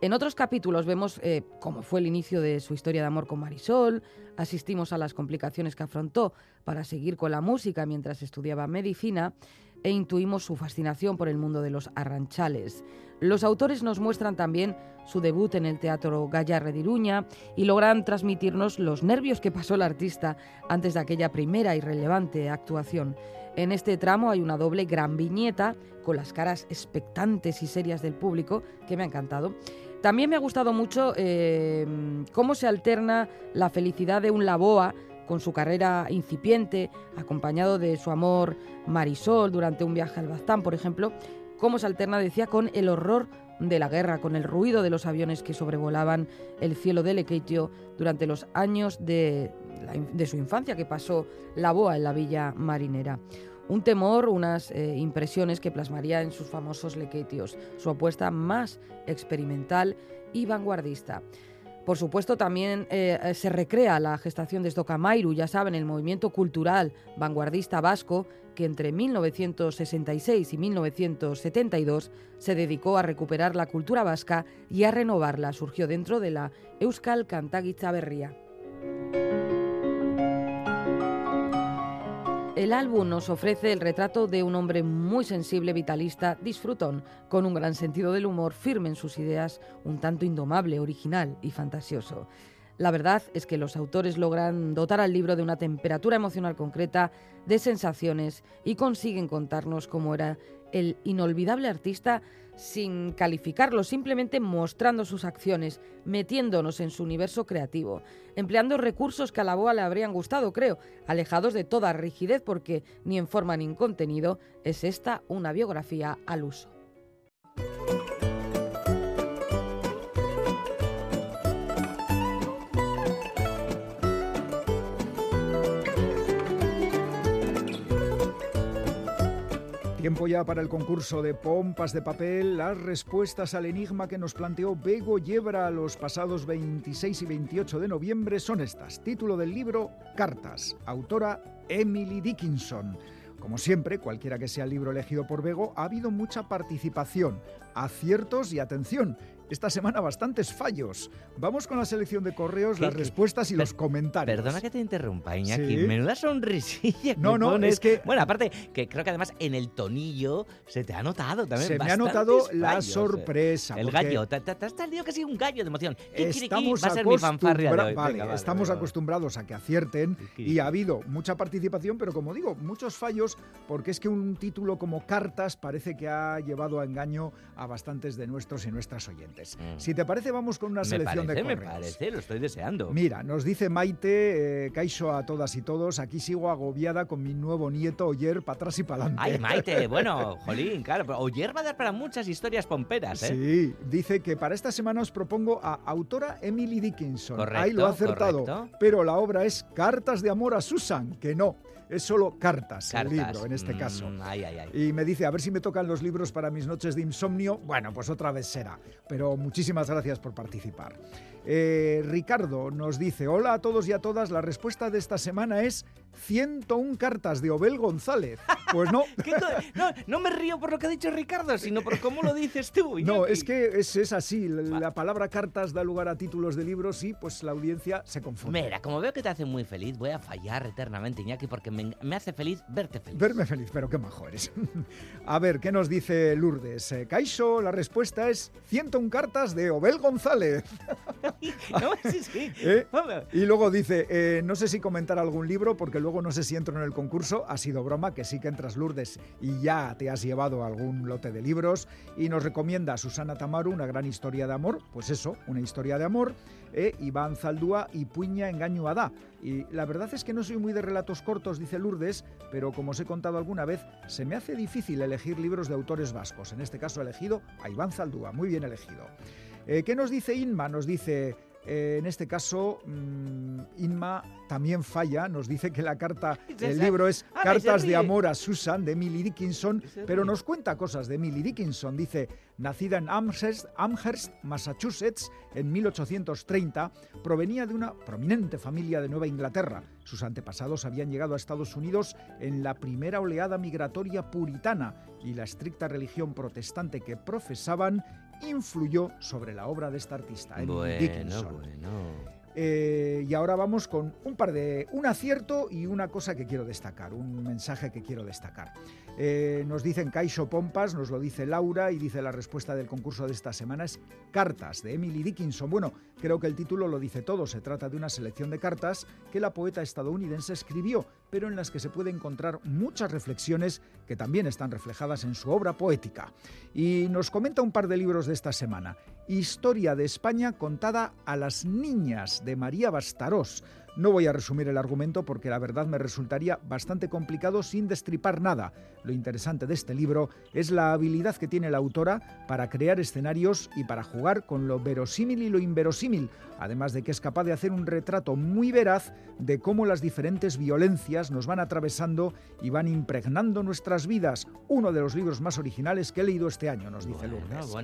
En otros capítulos vemos eh, cómo fue el inicio de su historia de amor con Marisol, asistimos a las complicaciones que afrontó para seguir con la música mientras estudiaba medicina e intuimos su fascinación por el mundo de los arranchales. Los autores nos muestran también su debut en el Teatro Gallarre de Iruña y logran transmitirnos los nervios que pasó el artista antes de aquella primera y relevante actuación. En este tramo hay una doble gran viñeta con las caras expectantes y serias del público que me ha encantado. También me ha gustado mucho eh, cómo se alterna la felicidad de un Laboa con su carrera incipiente, acompañado de su amor Marisol durante un viaje al Baztán, por ejemplo, cómo se alterna, decía, con el horror de la guerra, con el ruido de los aviones que sobrevolaban el cielo de Lequeitio durante los años de, de su infancia que pasó Laboa en la villa marinera. Un temor, unas eh, impresiones que plasmaría en sus famosos lequetios, su apuesta más experimental y vanguardista. Por supuesto, también eh, se recrea la gestación de Stocamairu, ya saben, el movimiento cultural vanguardista vasco que entre 1966 y 1972 se dedicó a recuperar la cultura vasca y a renovarla. Surgió dentro de la Euskal Kantagitza Berria. El álbum nos ofrece el retrato de un hombre muy sensible, vitalista, disfrutón, con un gran sentido del humor, firme en sus ideas, un tanto indomable, original y fantasioso. La verdad es que los autores logran dotar al libro de una temperatura emocional concreta, de sensaciones y consiguen contarnos cómo era el inolvidable artista sin calificarlo, simplemente mostrando sus acciones, metiéndonos en su universo creativo, empleando recursos que a la boa le habrían gustado, creo, alejados de toda rigidez porque ni en forma ni en contenido es esta una biografía al uso. Tiempo ya para el concurso de pompas de papel, las respuestas al enigma que nos planteó Bego Yebra los pasados 26 y 28 de noviembre son estas. Título del libro Cartas, autora Emily Dickinson. Como siempre, cualquiera que sea el libro elegido por Bego, ha habido mucha participación, aciertos y atención esta semana bastantes fallos. Vamos con la selección de correos, las respuestas y los comentarios. Perdona que te interrumpa, Iñaki. Menuda sonrisilla. No, no, es que. Bueno, aparte, que creo que además en el tonillo se te ha notado también. Se me ha notado la sorpresa. El gallo. Te, has salido casi un gallo de emoción. Estamos, va a ser mi fanfarria de hoy. Vale, estamos acostumbrados a que acierten y ha habido mucha participación, pero como digo, muchos fallos, porque es que un título como Cartas parece que ha llevado a engaño a bastantes de nuestros y nuestras oyentes. Mm. Si te parece, vamos con una selección de correos. Me parece, lo estoy deseando. Mira, nos dice Maite, eh, Caixo a todas y todos, aquí sigo agobiada con mi nuevo nieto Oyer para atrás y para adelante. Ay, Maite, bueno, jolín, claro, pero Oyer va a dar para muchas historias pomperas, ¿eh? Sí, dice que para esta semana os propongo a autora Emily Dickinson. Correcto, Ahí lo ha acertado. Pero la obra es Cartas de amor a Susan, que no es solo cartas, el libro en este caso. Mm, ay, ay, ay. Y me dice, a ver si me tocan los libros para mis noches de insomnio. Bueno, pues otra vez será. Pero muchísimas gracias por participar. Eh, Ricardo nos dice, hola a todos y a todas, la respuesta de esta semana es 101 cartas de Obel González. Pues no. no. no. me río por lo que ha dicho Ricardo, sino por cómo lo dices tú. No, es que es, es así. La, palabra cartas da lugar a títulos de libros y pues la audiencia se confunde. Mira, como veo que te hace muy feliz, voy a fallar eternamente, Iñaki, porque me, hace feliz verte feliz. Verme feliz, pero qué majo eres. a ver, ¿qué nos dice Lourdes? Eh, Caixo, la respuesta es 101 cartas de Obel González. ¿Eh? Y luego dice, eh, no sé si comentar algún libro porque luego no sé si entro en el concurso. Ha sido broma, que sí que entras Lourdes y ya te has llevado algún lote de libros. Y nos recomienda Susana Tamaru una gran historia de amor. Pues eso, una historia de amor. Eh, Iván Zaldúa y Puña Engaño Adá. Y la verdad es que no soy muy de relatos cortos, dice Lourdes, pero como os he contado alguna vez, se me hace difícil elegir libros de autores vascos. En este caso he elegido a Iván Zaldúa, muy bien elegido. Eh, ¿Qué nos dice Inma? Nos dice, eh, en este caso, mm, Inma también falla, nos dice que la carta, el libro es Cartas de Amor a Susan de Emily Dickinson, pero nos cuenta cosas de Emily Dickinson. Dice, nacida en Amherst, Amherst, Massachusetts, en 1830, provenía de una prominente familia de Nueva Inglaterra. Sus antepasados habían llegado a Estados Unidos en la primera oleada migratoria puritana y la estricta religión protestante que profesaban influyó sobre la obra de esta artista, Emily Dickinson. Eh, y ahora vamos con un par de. un acierto y una cosa que quiero destacar, un mensaje que quiero destacar. Eh, nos dicen Caixo Pompas, nos lo dice Laura y dice la respuesta del concurso de esta semana es Cartas de Emily Dickinson. Bueno, creo que el título lo dice todo. Se trata de una selección de cartas que la poeta estadounidense escribió, pero en las que se puede encontrar muchas reflexiones que también están reflejadas en su obra poética. Y nos comenta un par de libros de esta semana. Historia de España contada a las niñas de María Bastarós. No voy a resumir el argumento porque la verdad me resultaría bastante complicado sin destripar nada. Lo interesante de este libro es la habilidad que tiene la autora para crear escenarios y para jugar con lo verosímil y lo inverosímil, además de que es capaz de hacer un retrato muy veraz de cómo las diferentes violencias nos van atravesando y van impregnando nuestras vidas. Uno de los libros más originales que he leído este año, nos dice Lourdes.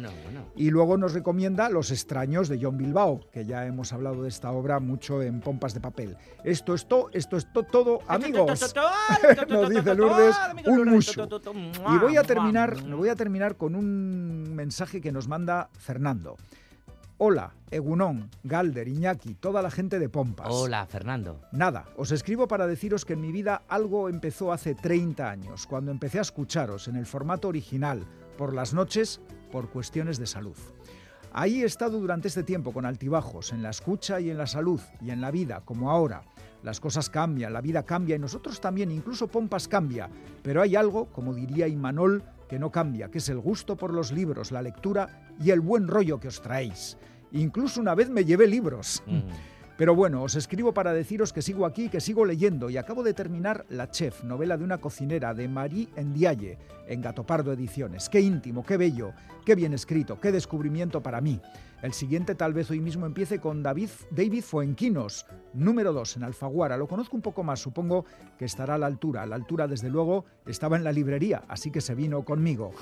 Y luego nos recomienda Los extraños de John Bilbao, que ya hemos hablado de esta obra mucho en Pompas de Papel. Esto es todo, esto es todo, amigos. nos dice Lourdes, un mucho. Y voy a terminar, voy a terminar con un mensaje que nos manda Fernando. Hola, Egunón, Galder, Iñaki, toda la gente de Pompas. Hola, Fernando. Nada, os escribo para deciros que en mi vida algo empezó hace 30 años, cuando empecé a escucharos en el formato original, por las noches, por cuestiones de salud. Ahí he estado durante este tiempo con altibajos, en la escucha y en la salud, y en la vida, como ahora. Las cosas cambian, la vida cambia y nosotros también, incluso Pompas cambia. Pero hay algo, como diría Imanol, que no cambia, que es el gusto por los libros, la lectura y el buen rollo que os traéis. Incluso una vez me llevé libros. Mm. Pero bueno, os escribo para deciros que sigo aquí, que sigo leyendo y acabo de terminar La Chef, novela de una cocinera de Marie Ndiaye, en Gatopardo Ediciones. Qué íntimo, qué bello, qué bien escrito, qué descubrimiento para mí. El siguiente tal vez hoy mismo empiece con David, David Fuenquinos, número 2 en Alfaguara. Lo conozco un poco más, supongo que estará a la altura. A la altura, desde luego, estaba en la librería, así que se vino conmigo.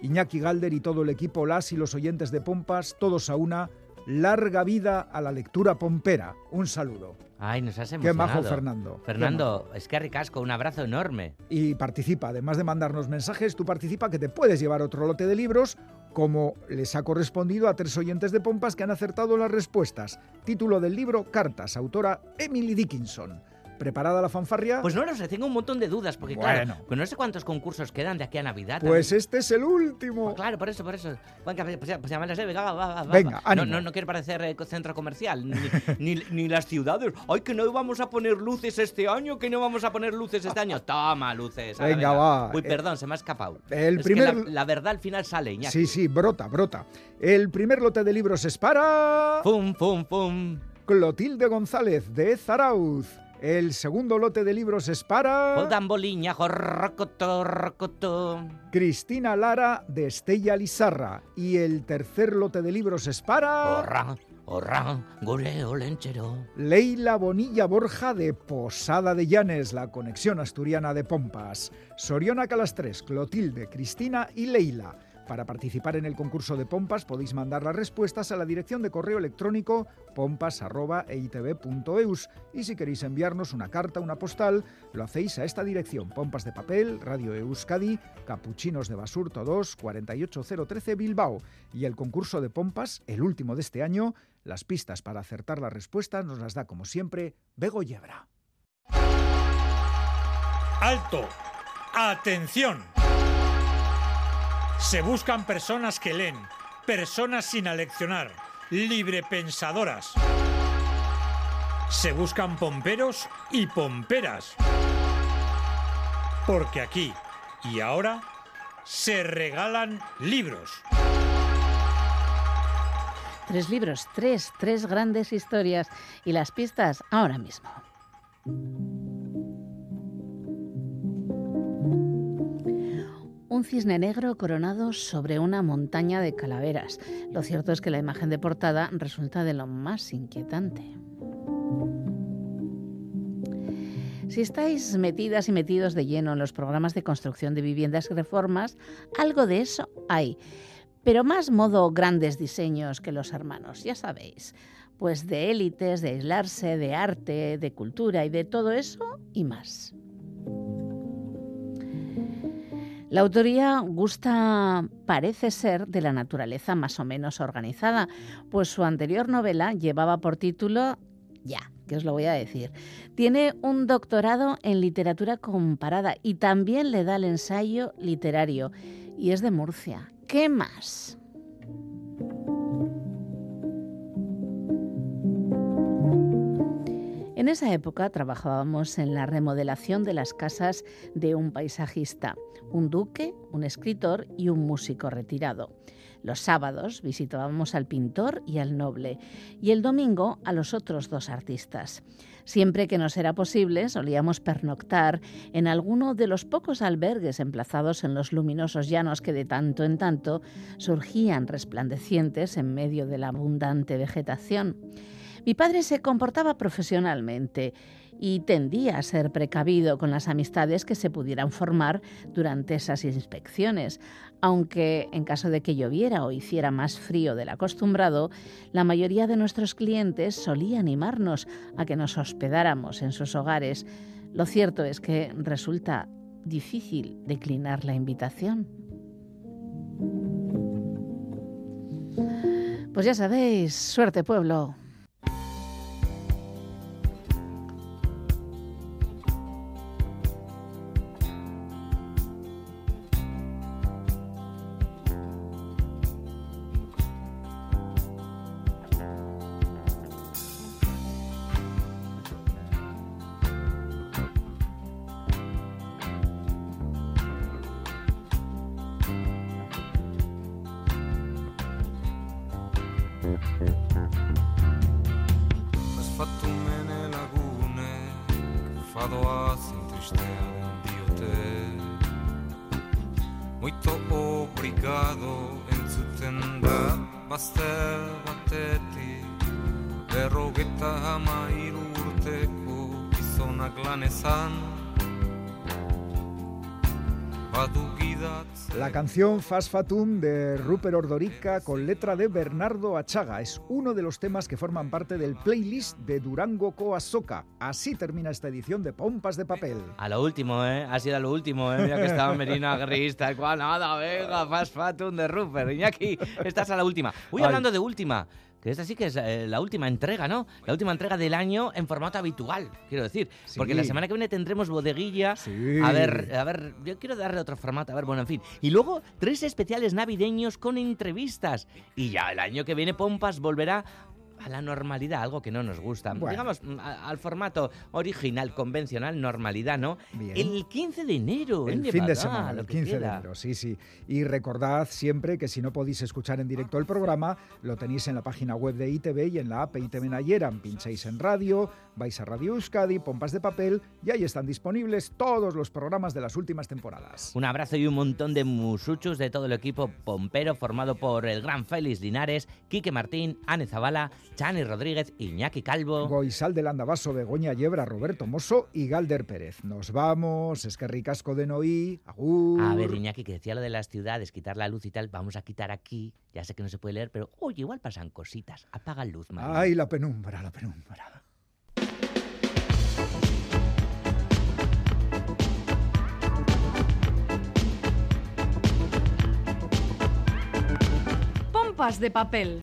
Iñaki Galder y todo el equipo, las y los oyentes de Pompas, todos a una, larga vida a la lectura pompera. Un saludo. Ay, nos has Qué emocionado. majo Fernando. Fernando, es que ricasco, un abrazo enorme. y participa. Además de mandarnos mensajes, tú participa que te puedes llevar otro lote de libros, como les ha correspondido a tres oyentes de Pompas que han acertado las respuestas. Título del libro, Cartas, autora Emily Dickinson. ¿Preparada la fanfarria? Pues no lo sé, tengo un montón de dudas, porque Bueno. claro, pues no sé cuántos concursos quedan de aquí a Navidad. Pues también. este es el último. Pues claro, por eso, por eso. Venga, pues pues sé, venga, va, va, va, va. Venga, No, ánimo. no, no quiero parecer eh, centro comercial, ni, ni, ni las ciudades. Ay, que no vamos a poner luces este año, que no vamos a poner luces este año. Toma, luces. Venga, va. Uy, Eh, perdón, se me ha escapado. el Es primer- que la, la verdad al final sale, Iñaki. Sí, sí, brota, brota. El primer lote de libros es para Pum, pum, pum. Clotilde González de Zarauz. El segundo lote de libros es para boliña, jorrocoto, rocoto. Cristina Lara de Estella Lizarra. Y el tercer lote de libros es para Horra, horra, goreo, lenchero. Leila Bonilla Borja de Posada de Llanes, la conexión asturiana de Pompas. Soriona Calastres, Clotilde, Cristina y Leila. Para participar en el concurso de Pompas podéis mandar las respuestas a la dirección de correo electrónico pompas.eitv.eus y si queréis enviarnos una carta, una postal, lo hacéis a esta dirección Pompas de Papel, Radio Euskadi, Capuchinos de Basurto 2, 48013 Bilbao. Y el concurso de Pompas, el último de este año, las pistas para acertar las respuestas nos las da como siempre Bego Yebra. ¡Alto! ¡Atención! Se buscan personas que leen, personas sin aleccionar, librepensadoras. Se buscan pomperos y pomperas. Porque aquí y ahora se regalan libros. Tres libros, tres, tres grandes historias y las pistas ahora mismo. Un cisne negro coronado sobre una montaña de calaveras. Lo cierto es que la imagen de portada resulta de lo más inquietante. Si estáis metidas y metidos de lleno en los programas de construcción de viviendas y reformas, algo de eso hay. Pero más modo grandes diseños que los hermanos, ya sabéis. Pues de élites, de aislarse, de arte, de cultura y de todo eso y más. La autoría gusta, parece ser, de la naturaleza más o menos organizada, pues su anterior novela llevaba por título Ya, que os lo voy a decir. Tiene un doctorado en literatura comparada y también le da el ensayo literario y es de Murcia. ¿Qué más? En esa época trabajábamos en la remodelación de las casas de un paisajista, un duque, un escritor y un músico retirado. Los sábados visitábamos al pintor y al noble y el domingo a los otros dos artistas. Siempre que nos era posible solíamos pernoctar en alguno de los pocos albergues emplazados en los luminosos llanos que de tanto en tanto surgían resplandecientes en medio de la abundante vegetación. Mi padre se comportaba profesionalmente y tendía a ser precavido con las amistades que se pudieran formar durante esas inspecciones, aunque en caso de que lloviera o hiciera más frío del acostumbrado, la mayoría de nuestros clientes solía animarnos a que nos hospedáramos en sus hogares. Lo cierto es que resulta difícil declinar la invitación. Pues ya sabéis, suerte pueblo. Canción Fas Fatum de Rupert Ordorica con letra de Bernardo Achaga es uno de los temas que forman parte del playlist de Durango Coasoca. Así termina esta edición de Pompas de Papel. A lo último, ¿eh? Ha sido a lo último, ¿eh? Mira que estaba Merino Gris, tal cual. Nada, venga, fast fatum de Rupert. Iñaki, estás a la última. Uy, Ay. hablando de última. Que esta sí que es eh, la última entrega, ¿no? La última entrega del año en formato habitual, quiero decir. Sí. Porque la semana que viene tendremos bodeguilla. Sí. A ver, a ver, yo quiero darle otro formato, a ver, bueno, en fin. Y luego tres especiales navideños con entrevistas. Y ya el año que viene Pompas volverá a la normalidad, algo que no nos gusta. Bueno. Digamos, mm, a- al formato original, convencional, normalidad, ¿no? Bien. El 15 de enero, El ¿eh? fin de semana, el que 15 de enero, sí, sí. Y recordad siempre que si no podéis escuchar en directo el programa, lo tenéis en la página web de ITV y en la app ITV Nayeran. Pincháis en radio, vais a Radio Euskadi, Pompas de Papel, y ahí están disponibles todos los programas de las últimas temporadas. Un abrazo y un montón de musuchos de todo el equipo pompero formado por el gran Félix Linares, Quique Martín, Ane Zabala, Chani Rodríguez, Iñaki Calvo. Goizal del Andabaso, Begoña Yebra, Roberto Mosso y Galder Pérez. Nos vamos, es que ricasco de Noí, agur. A ver, Iñaki, que decía lo de las ciudades, quitar la luz y tal, vamos a quitar aquí. Ya sé que no se puede leer, pero oye, igual pasan cositas. Apaga luz, María. Ay, la penumbra, la penumbra. Pompas de papel.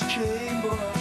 Chamber.